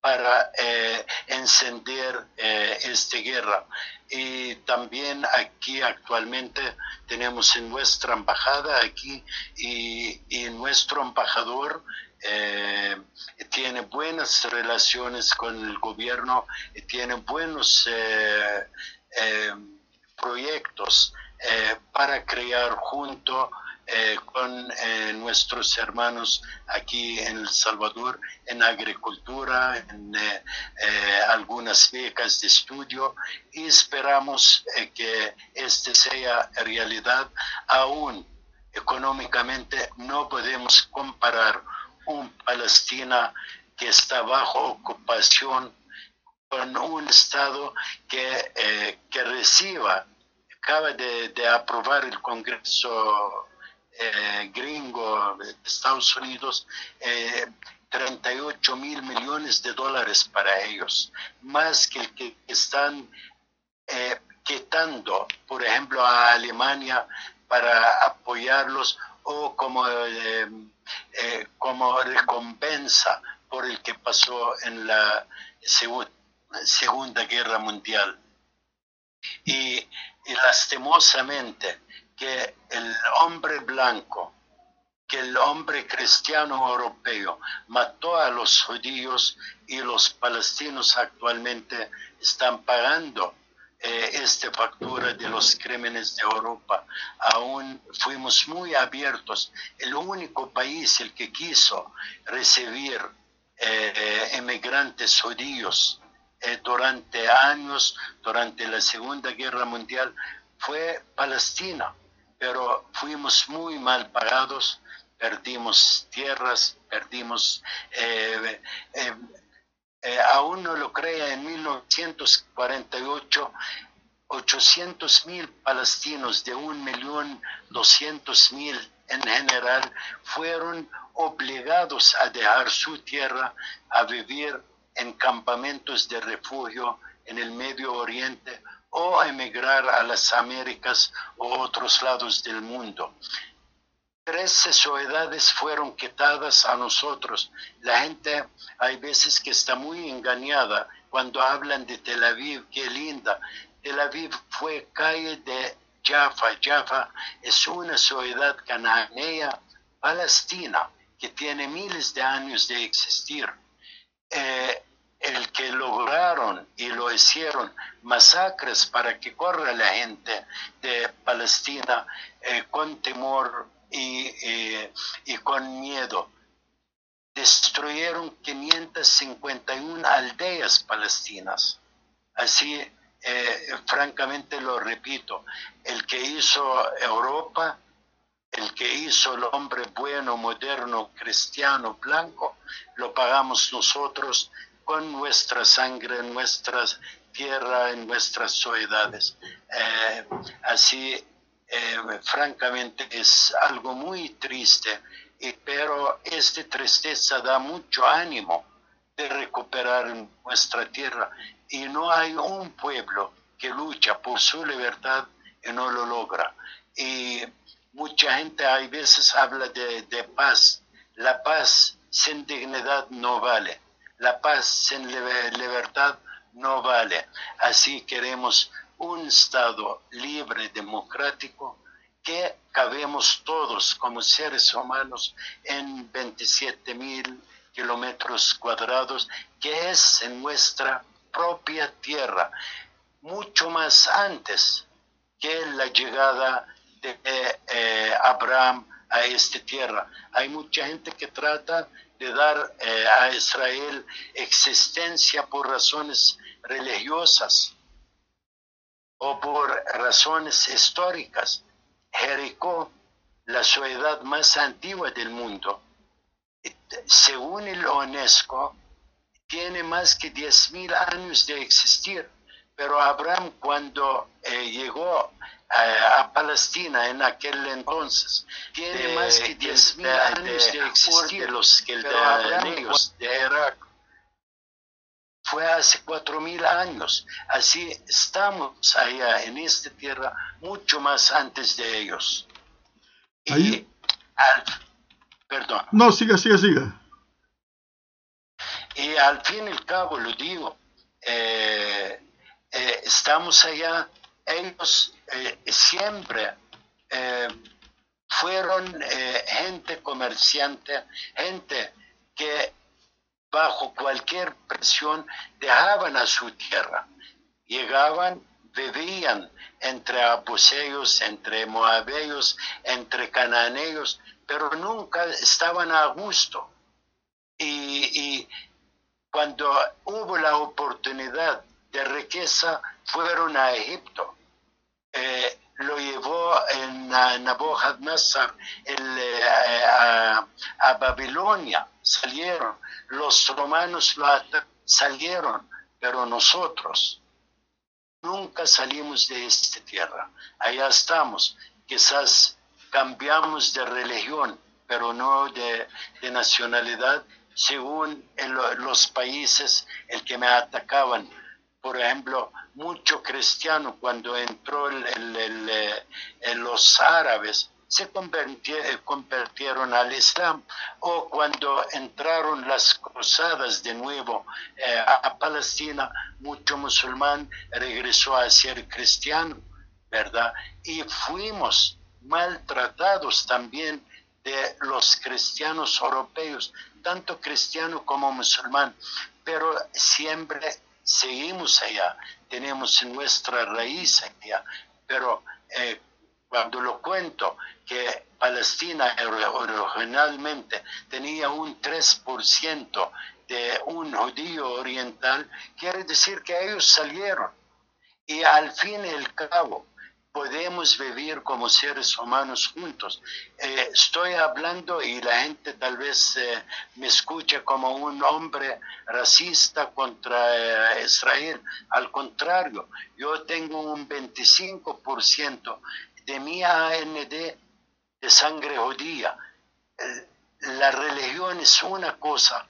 [SPEAKER 3] para eh, encender eh, esta guerra. Y también aquí actualmente tenemos en nuestra embajada aquí y, nuestro embajador eh, tiene buenas relaciones con el gobierno, y tiene buenos proyectos para crear junto eh, con eh, nuestros hermanos aquí en El Salvador en agricultura, en algunas becas de estudio y esperamos que este sea realidad. Aún económicamente no podemos comparar un Palestina que está bajo ocupación con un Estado que, que reciba acaba de, aprobar el Congreso eh, gringo de Estados Unidos 38 eh, mil millones de dólares para ellos, más que el que están eh, quitando, por ejemplo, a Alemania para apoyarlos o como, como recompensa por el que pasó en la Segunda Guerra Mundial. Y y lastimosamente que el hombre blanco, que el hombre cristiano europeo mató a los judíos y los palestinos actualmente están pagando eh, esta factura de los crímenes de Europa. Aún fuimos muy abiertos. El único país el que quiso recibir eh, emigrantes judíos eh, durante años, durante la Segunda Guerra Mundial, fue Palestina, pero fuimos muy mal pagados, perdimos tierras, perdimos, eh, eh, aún no lo crea, en 1948 800 mil palestinos de 1.200.000 en general fueron obligados a dejar su tierra, a vivir en campamentos de refugio en el Medio Oriente o emigrar a las Américas o otros lados del mundo. Trece sociedades fueron quitadas a nosotros. La gente hay veces que está muy engañada cuando hablan de Tel Aviv, qué linda. Tel Aviv fue calle de Jaffa. Jaffa es una ciudad cananea palestina que tiene miles de años de existir eh, el que lograron y lo hicieron masacres para que corra la gente de Palestina eh, con temor y, y, con miedo. Destruyeron 551 aldeas palestinas. Así, eh, francamente lo repito, el que hizo Europa el que hizo el hombre bueno, moderno, cristiano, blanco, lo pagamos nosotros con nuestra sangre, en nuestra tierra, en nuestras sociedades. Eh, así, eh, francamente, es algo muy triste, pero esta tristeza da mucho ánimo de recuperar nuestra tierra y no hay un pueblo que lucha por su libertad y no lo logra. Y Mucha gente hay veces habla de, paz. La paz sin dignidad no vale. La paz sin libertad no vale. Así queremos un Estado libre, democrático, que cabemos todos como seres humanos en 27 mil kilómetros cuadrados, que es en nuestra propia tierra, mucho más antes que la llegada de eh, Abraham a esta tierra. Hay mucha gente que trata de dar eh, a Israel existencia por razones religiosas o por razones históricas. Jericó, la ciudad más antigua del mundo, según el UNESCO, tiene más que 10.000 años de existir. Pero Abraham cuando eh, llegó a, Palestina en aquel entonces. Tiene más que 10.000 años de, existir. los que de, de Irak. Fue hace 4.000 años. Así estamos allá en esta tierra mucho más antes de ellos. Y perdón.
[SPEAKER 2] No, siga, siga, siga.
[SPEAKER 3] Y al fin y al cabo, lo digo, eh, eh, estamos allá ellos eh, siempre eh, fueron eh, gente comerciante, gente que bajo cualquier presión dejaban a su tierra, llegaban, vivían entre abuseos, entre moabeos, entre cananeos, pero nunca estaban a gusto. Y, cuando hubo la oportunidad de riqueza, fueron a Egipto. Eh, lo llevó en Nabucodonosor eh, a, a, Babilonia, salieron. Los romanos lo salieron, pero nosotros nunca salimos de esta tierra. Allá estamos. Quizás cambiamos de religión, pero no de, nacionalidad, según los países el que me atacaban por ejemplo, mucho cristiano cuando entró el, eh, los árabes se convirtieron al Islam. O cuando entraron las cruzadas de nuevo eh, a Palestina, mucho musulmán regresó a ser cristiano, ¿verdad? Y fuimos maltratados también de los cristianos europeos, tanto cristiano como musulmán, pero siempre seguimos allá, tenemos nuestra raíz allá, pero eh, cuando lo cuento que Palestina originalmente tenía un 3% de un judío oriental, quiere decir que ellos salieron. Y al fin y al cabo, podemos vivir como seres humanos juntos. Eh, estoy hablando y la gente tal vez eh, me escucha como un hombre racista contra eh, Israel. Al contrario, yo tengo un 25% de mi AND de sangre judía. la religión es una cosa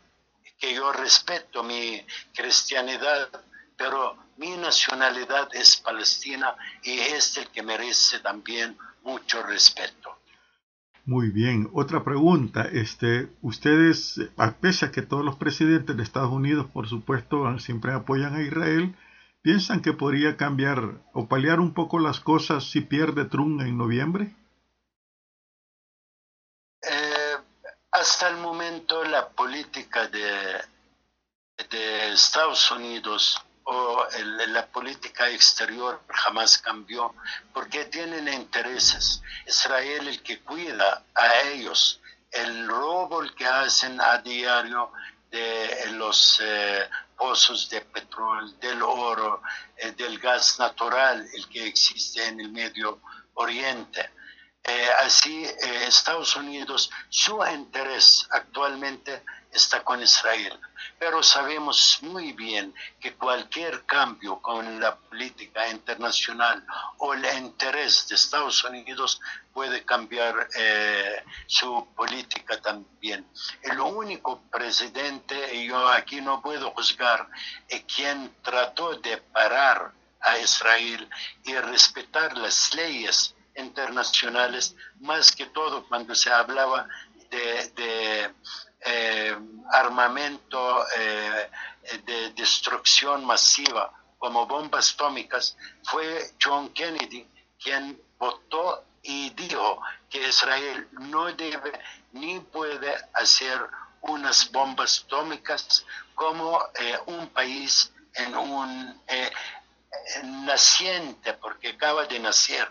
[SPEAKER 3] que yo respeto, mi cristianidad, pero mi nacionalidad es palestina y es el que merece también mucho respeto.
[SPEAKER 2] Muy bien, otra pregunta. Este, ustedes, a pesar que todos los presidentes de Estados Unidos, por supuesto, siempre apoyan a Israel, ¿piensan que podría cambiar o paliar un poco las cosas si pierde Trump en noviembre?
[SPEAKER 3] Eh, hasta el momento la política de, de Estados Unidos o la política exterior jamás cambió porque tienen intereses. Israel el que cuida a ellos, el robo el que hacen a diario de los eh, pozos de petróleo, del oro, eh, del gas natural, el que existe en el Medio Oriente. Eh, así, Estados Unidos, su interés actualmente está con Israel. Pero sabemos muy bien que cualquier cambio con la política internacional o el interés de Estados Unidos puede cambiar eh, su política también. El único presidente, y yo aquí no puedo juzgar, es quien trató de parar a Israel y respetar las leyes internacionales, más que todo cuando se hablaba de eh, armamento eh, de destrucción masiva como bombas atómicas, fue John Kennedy quien votó y dijo que Israel no debe ni puede hacer unas bombas atómicas como eh, un país en un naciente, porque acaba de nacer,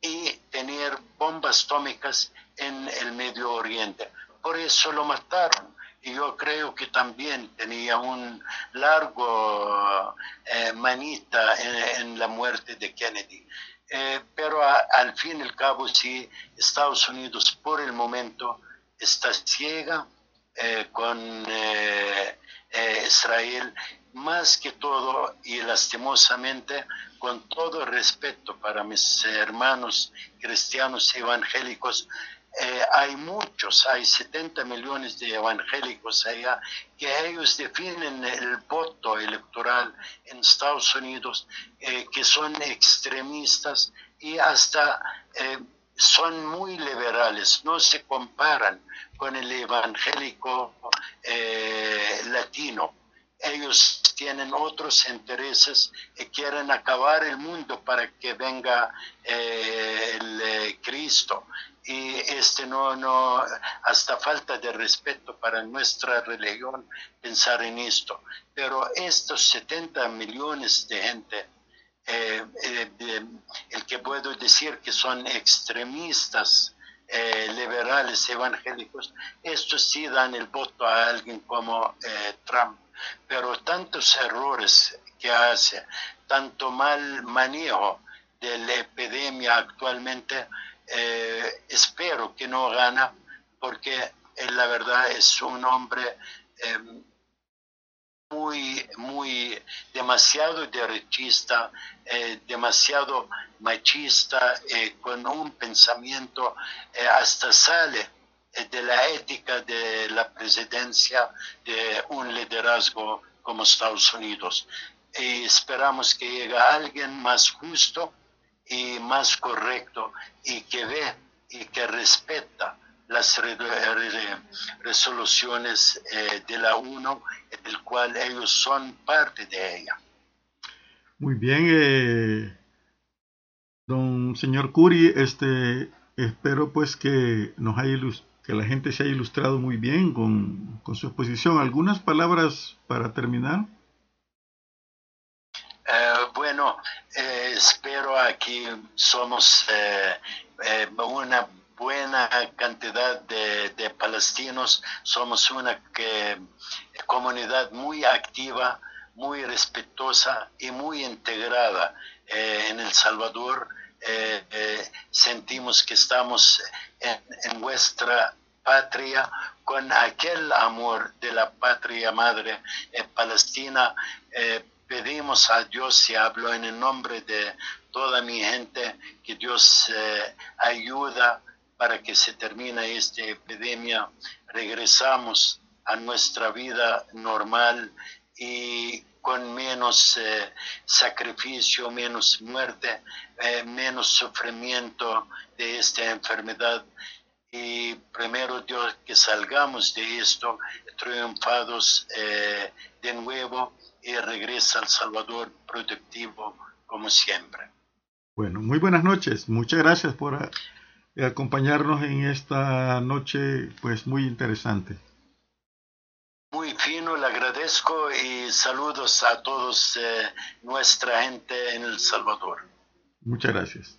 [SPEAKER 3] y tener bombas atómicas en el Medio Oriente por eso lo mataron. Y yo creo que también tenía un largo eh, manita en, la muerte de Kennedy. Eh, pero al fin y al cabo, sí, Estados Unidos por el momento está ciega eh, con Israel, más que todo y lastimosamente, con todo respeto para mis hermanos cristianos evangélicos, eh, hay muchos, hay 70 millones de evangélicos allá, que ellos definen el voto electoral en Estados Unidos, eh, que son extremistas y hasta eh, son muy liberales, no se comparan con el evangélico latino. Ellos tienen otros intereses y quieren acabar el mundo para que venga el Cristo y este no, no, hasta falta de respeto para nuestra religión pensar en esto. Pero estos 70 millones de gente eh, eh, el que puedo decir que son extremistas, liberales, evangélicos, estos sí dan el voto a alguien como Trump. Pero tantos errores que hace, tanto mal manejo de la epidemia actualmente, espero que no gana, porque la verdad es un hombre muy, muy, demasiado derechista, eh, demasiado machista, eh, con un pensamiento, eh, hasta sale de la ética de la presidencia de un liderazgo como Estados Unidos. Esperamos que llegue alguien más justo y más correcto y que ve y que respeta las resoluciones eh, de la UNO, del cual ellos son parte de ella.
[SPEAKER 2] Muy bien, eh, don señor Curi, este, espero pues que nos haya que la gente se haya ilustrado muy bien con, con su exposición. ¿Algunas palabras para terminar?
[SPEAKER 3] Eh, bueno, espero aquí somos una buena cantidad de, palestinos, somos una comunidad muy activa, muy respetuosa y muy integrada eh, en El Salvador. Eh, eh, sentimos que estamos en, nuestra patria con aquel amor de la patria madre palestina. Pedimos a Dios y hablo en el nombre de toda mi gente que Dios ayuda para que se termine esta epidemia, regresamos a nuestra vida normal y con menos eh, sacrificio, menos muerte, eh, menos sufrimiento de esta enfermedad. Y primero Dios que salgamos de esto triunfados eh, de nuevo y regresa al Salvador productivo como siempre.
[SPEAKER 2] Bueno, muy buenas noches. Muchas gracias por acompañarnos en esta noche pues muy interesante.
[SPEAKER 3] Muy fino, le agradezco y saludos a todos eh, nuestra gente en El Salvador.
[SPEAKER 2] Muchas gracias.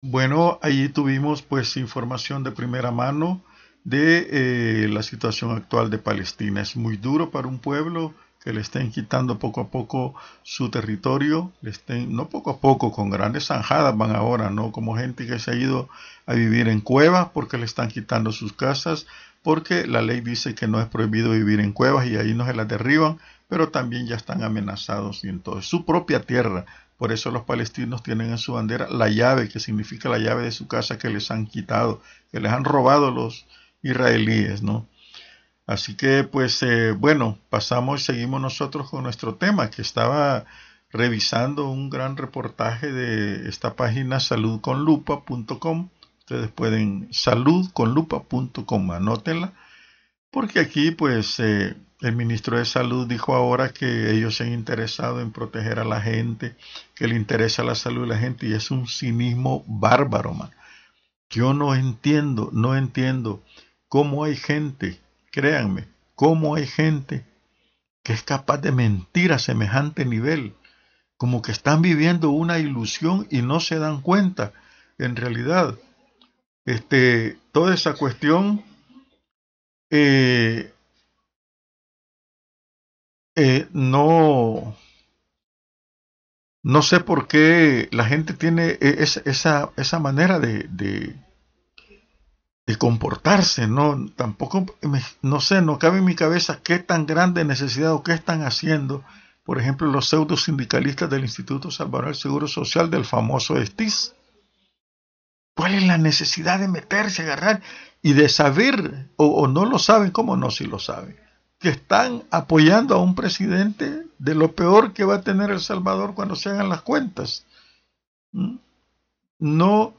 [SPEAKER 2] Bueno, allí tuvimos pues información de primera mano de eh, la situación actual de Palestina. Es muy duro para un pueblo que le estén quitando poco a poco su territorio, le estén, no poco a poco, con grandes zanjadas van ahora, ¿no? Como gente que se ha ido a vivir en cuevas porque le están quitando sus casas, porque la ley dice que no es prohibido vivir en cuevas y ahí no se las derriban, pero también ya están amenazados y entonces su propia tierra. Por eso los palestinos tienen en su bandera la llave, que significa la llave de su casa que les han quitado, que les han robado los israelíes, ¿no? Así que, pues, eh, bueno, pasamos y seguimos nosotros con nuestro tema, que estaba revisando un gran reportaje de esta página saludconlupa.com. Ustedes pueden saludconlupa.com, anótenla, porque aquí, pues, eh, el ministro de Salud dijo ahora que ellos se han interesado en proteger a la gente, que le interesa la salud de la gente, y es un cinismo bárbaro, man. Yo no entiendo, no entiendo cómo hay gente Créanme, cómo hay gente que es capaz de mentir a semejante nivel, como que están viviendo una ilusión y no se dan cuenta. En realidad, este, toda esa cuestión eh, eh, no, no sé por qué la gente tiene e, esa, esa manera de, de comportarse, no, tampoco, no sé, no cabe en mi cabeza qué tan grande necesidad o qué están haciendo, por ejemplo, los pseudo sindicalistas del Instituto Salvador del Seguro Social del famoso STIS. ¿Cuál es la necesidad de meterse, agarrar y de saber, o, no lo saben, cómo no si lo saben, que están apoyando a un presidente de lo peor que va a tener El Salvador cuando se hagan las cuentas? ¿Mm? No,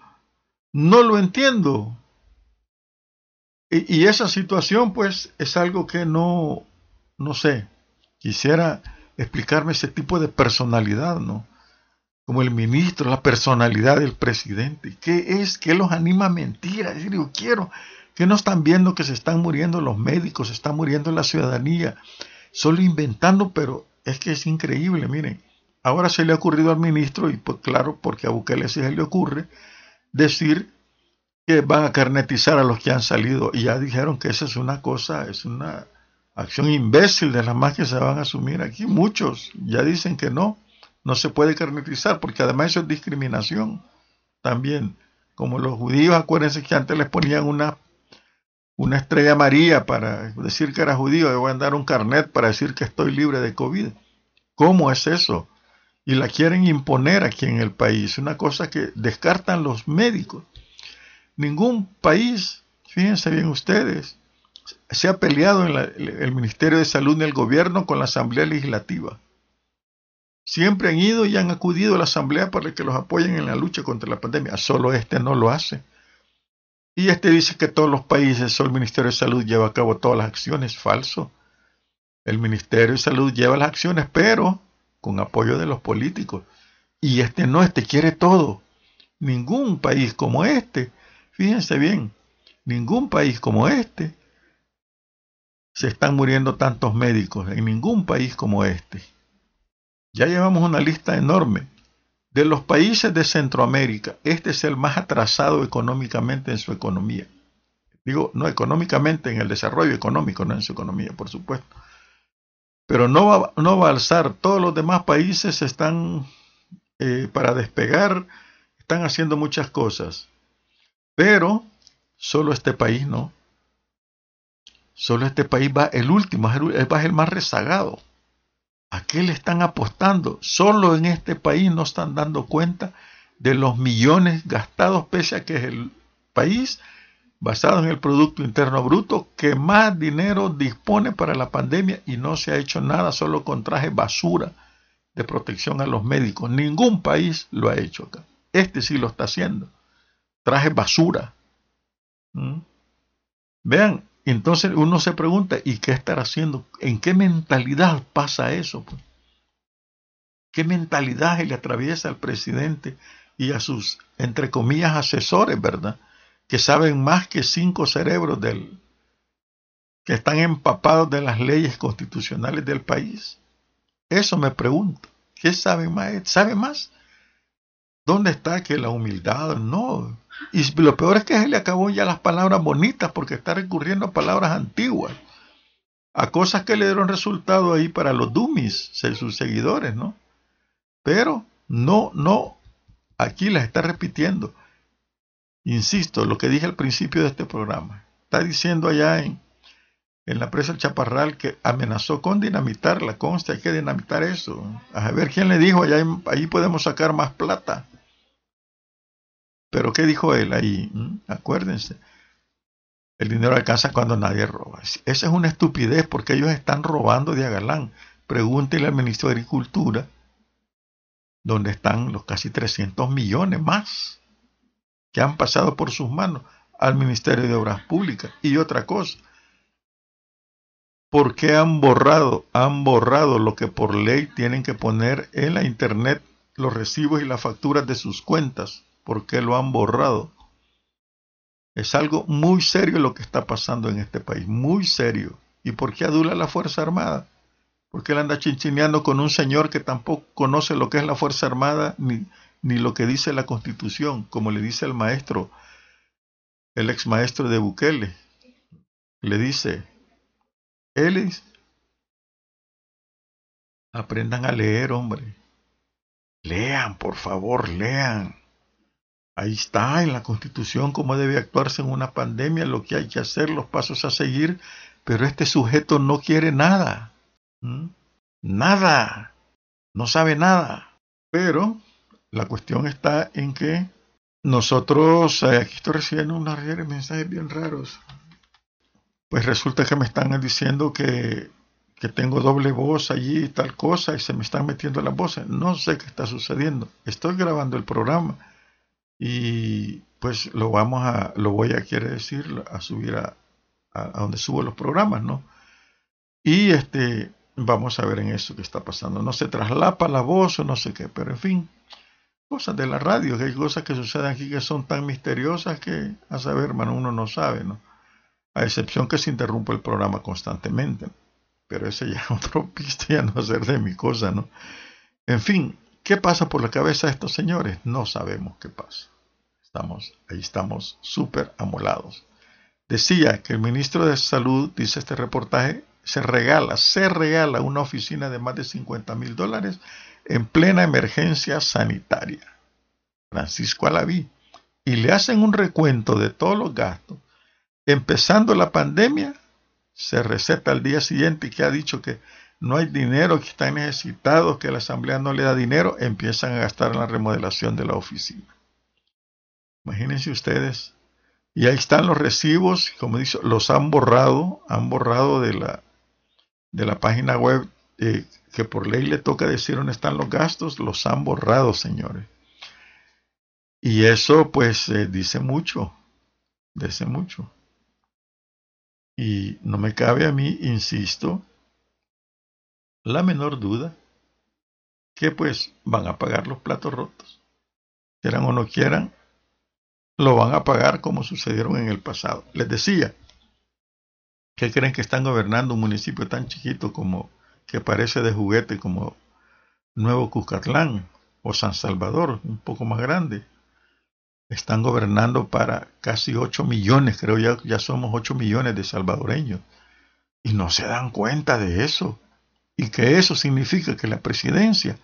[SPEAKER 2] no lo entiendo. Y, esa situación, pues, es algo que no, no sé, quisiera explicarme ese tipo de personalidad, ¿no? Como el ministro, la personalidad del presidente. ¿Qué es? ¿Qué los anima a mentir? A decir, yo quiero, que no están viendo que se están muriendo los médicos, se está muriendo la ciudadanía, solo inventando, pero es que es increíble, miren, Ahora se le ha ocurrido al ministro, y pues claro, porque a Bukele sí se le ocurre, decir que van a carnetizar a los que han salido. Y ya dijeron que esa es una cosa, es una acción imbécil de las más que se van a asumir aquí. Muchos ya dicen que no, no se puede carnetizar, porque además eso es discriminación también. Como los judíos, acuérdense que antes les ponían una, una estrella amarilla para decir que era judío, le voy a dar un carnet para decir que estoy libre de COVID. ¿Cómo es eso? Y la quieren imponer aquí en el país, una cosa que descartan los médicos. Ningún país, fíjense bien ustedes, se ha peleado en el Ministerio de Salud ni el gobierno con la Asamblea Legislativa. Siempre han ido y han acudido a la Asamblea para que los apoyen en la lucha contra la pandemia. Solo este no lo hace. Y este dice que todos los países o el Ministerio de Salud lleva a cabo todas las acciones. Falso. El Ministerio de Salud lleva las acciones, pero con apoyo de los políticos. Y este no, este quiere todo. Ningún país como este, fíjense bien, ningún país como este se están muriendo tantos médicos, en ningún país como este. Ya llevamos una lista enorme. De los países de Centroamérica, este es el más atrasado económicamente en su economía. Digo, no económicamente, en el desarrollo económico, no en su economía, por supuesto. Pero no va, no va a alzar. Todos los demás países están, eh, para despegar, están haciendo muchas cosas. Pero solo este país no. Solo este país va el último, va el más rezagado. ¿A qué le están apostando? Solo en este país no están dando cuenta de los millones gastados, pese a que es el país basado en el Producto Interno Bruto que más dinero dispone para la pandemia y no se ha hecho nada, solo con traje basura de protección a los médicos. Ningún país lo ha hecho acá. Este sí lo está haciendo. Traje basura. ¿Mm? Vean, entonces uno se pregunta, ¿y qué estará haciendo? ¿En qué mentalidad pasa eso? ¿Qué mentalidad le atraviesa al presidente y a sus, entre comillas, asesores, verdad? Que saben más que cinco cerebros del, que están empapados de las leyes constitucionales del país. Eso me pregunto. ¿Qué saben más? ¿Sabe más? ¿Dónde está que la humildad? No, y lo peor es que se le acabó ya las palabras bonitas porque está recurriendo a palabras antiguas, a cosas que le dieron resultado ahí para los dummies, sus seguidores, ¿no? Pero no, no, aquí las está repitiendo. Insisto, lo que dije al principio de este programa. Está diciendo allá en, en la presa El Chaparral que amenazó con dinamitar la consta, hay que dinamitar eso. A ver quién le dijo, allá ahí podemos sacar más plata. Pero ¿qué dijo él ahí? ¿Mm? Acuérdense. El dinero alcanza cuando nadie roba. Esa es una estupidez porque ellos están robando de Agalán. Pregúntele al ministro de Agricultura dónde están los casi 300 millones más que han pasado por sus manos al Ministerio de Obras Públicas. Y otra cosa, ¿por qué han borrado, han borrado lo que por ley tienen que poner en la Internet los recibos y las facturas de sus cuentas? ¿Por qué lo han borrado? Es algo muy serio lo que está pasando en este país, muy serio. ¿Y por qué adula la Fuerza Armada? ¿Por qué él anda chinchineando con un señor que tampoco conoce lo que es la Fuerza Armada ni, ni lo que dice la Constitución, como le dice el maestro, el ex maestro de Bukele? Le dice, Ellis, aprendan a leer, hombre. Lean, por favor, lean. Ahí está en la Constitución cómo debe actuarse en una pandemia, lo que hay que hacer, los pasos a seguir, pero este sujeto no quiere nada. Nada. No sabe nada. Pero la cuestión está en que nosotros, eh, aquí estoy recibiendo unos mensajes bien raros. Pues resulta que me están diciendo que, que tengo doble voz allí y tal cosa y se me están metiendo las voces. No sé qué está sucediendo. Estoy grabando el programa y pues lo vamos a, lo voy a, quiere decir, a subir a, a, donde subo los programas, ¿no? Y este, vamos a ver en eso que está pasando. No se traslapa la voz o no sé qué, pero en fin, cosas de la radio, que hay cosas que suceden aquí que son tan misteriosas que, a saber, hermano, uno no sabe, ¿no? A excepción que se interrumpe el programa constantemente. Pero ese ya es otro pista, ya no ser de mi cosa, ¿no? En fin, ¿qué pasa por la cabeza de estos señores? No sabemos qué pasa. Estamos, ahí estamos súper amolados. Decía que el ministro de Salud, dice este reportaje, se regala, se regala una oficina de más de 50 mil dólares en plena emergencia sanitaria. Francisco Alaví. Y le hacen un recuento de todos los gastos. Empezando la pandemia, se receta al día siguiente y que ha dicho que no hay dinero, que están necesitados, que la asamblea no le da dinero, empiezan a gastar en la remodelación de la oficina. Imagínense ustedes. Y ahí están los recibos, como dice, los han borrado, han borrado de la, de la página web eh, que por ley le toca decir dónde están los gastos, los han borrado, señores. Y eso pues dice mucho, dice mucho. Y no me cabe a mí, insisto, la menor duda que pues van a pagar los platos rotos. Quieran o no quieran, lo van a pagar como sucedieron en el pasado. Les decía, que creen que están gobernando un municipio tan chiquito como que parece de juguete como Nuevo Cuscatlán o San Salvador, un poco más grande? Están gobernando para casi 8 millones, creo ya, ya somos 8 millones de salvadoreños. Y no se dan cuenta de eso y que eso significa que la presidencia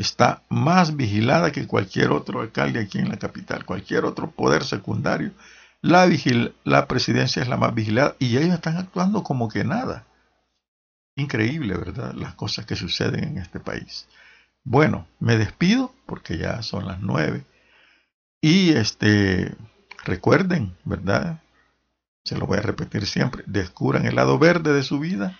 [SPEAKER 2] está más vigilada que cualquier otro alcalde aquí en la capital, cualquier otro poder secundario. La, la presidencia es la más vigilada y ellos están actuando como que nada. Increíble, ¿verdad? Las cosas que suceden en este país. Bueno, me despido porque ya son las nueve. Y este, recuerden, ¿verdad? Se lo voy a repetir siempre, descubran el lado verde de su vida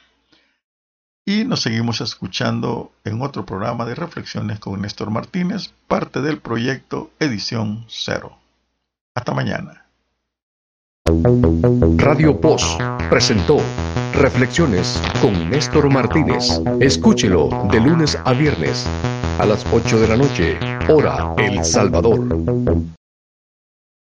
[SPEAKER 2] y nos seguimos escuchando en otro programa de reflexiones con Néstor Martínez, parte del proyecto Edición Cero. Hasta mañana.
[SPEAKER 1] Radio Post presentó Reflexiones con Néstor Martínez. Escúchelo de lunes a viernes a las 8 de la noche, hora El Salvador.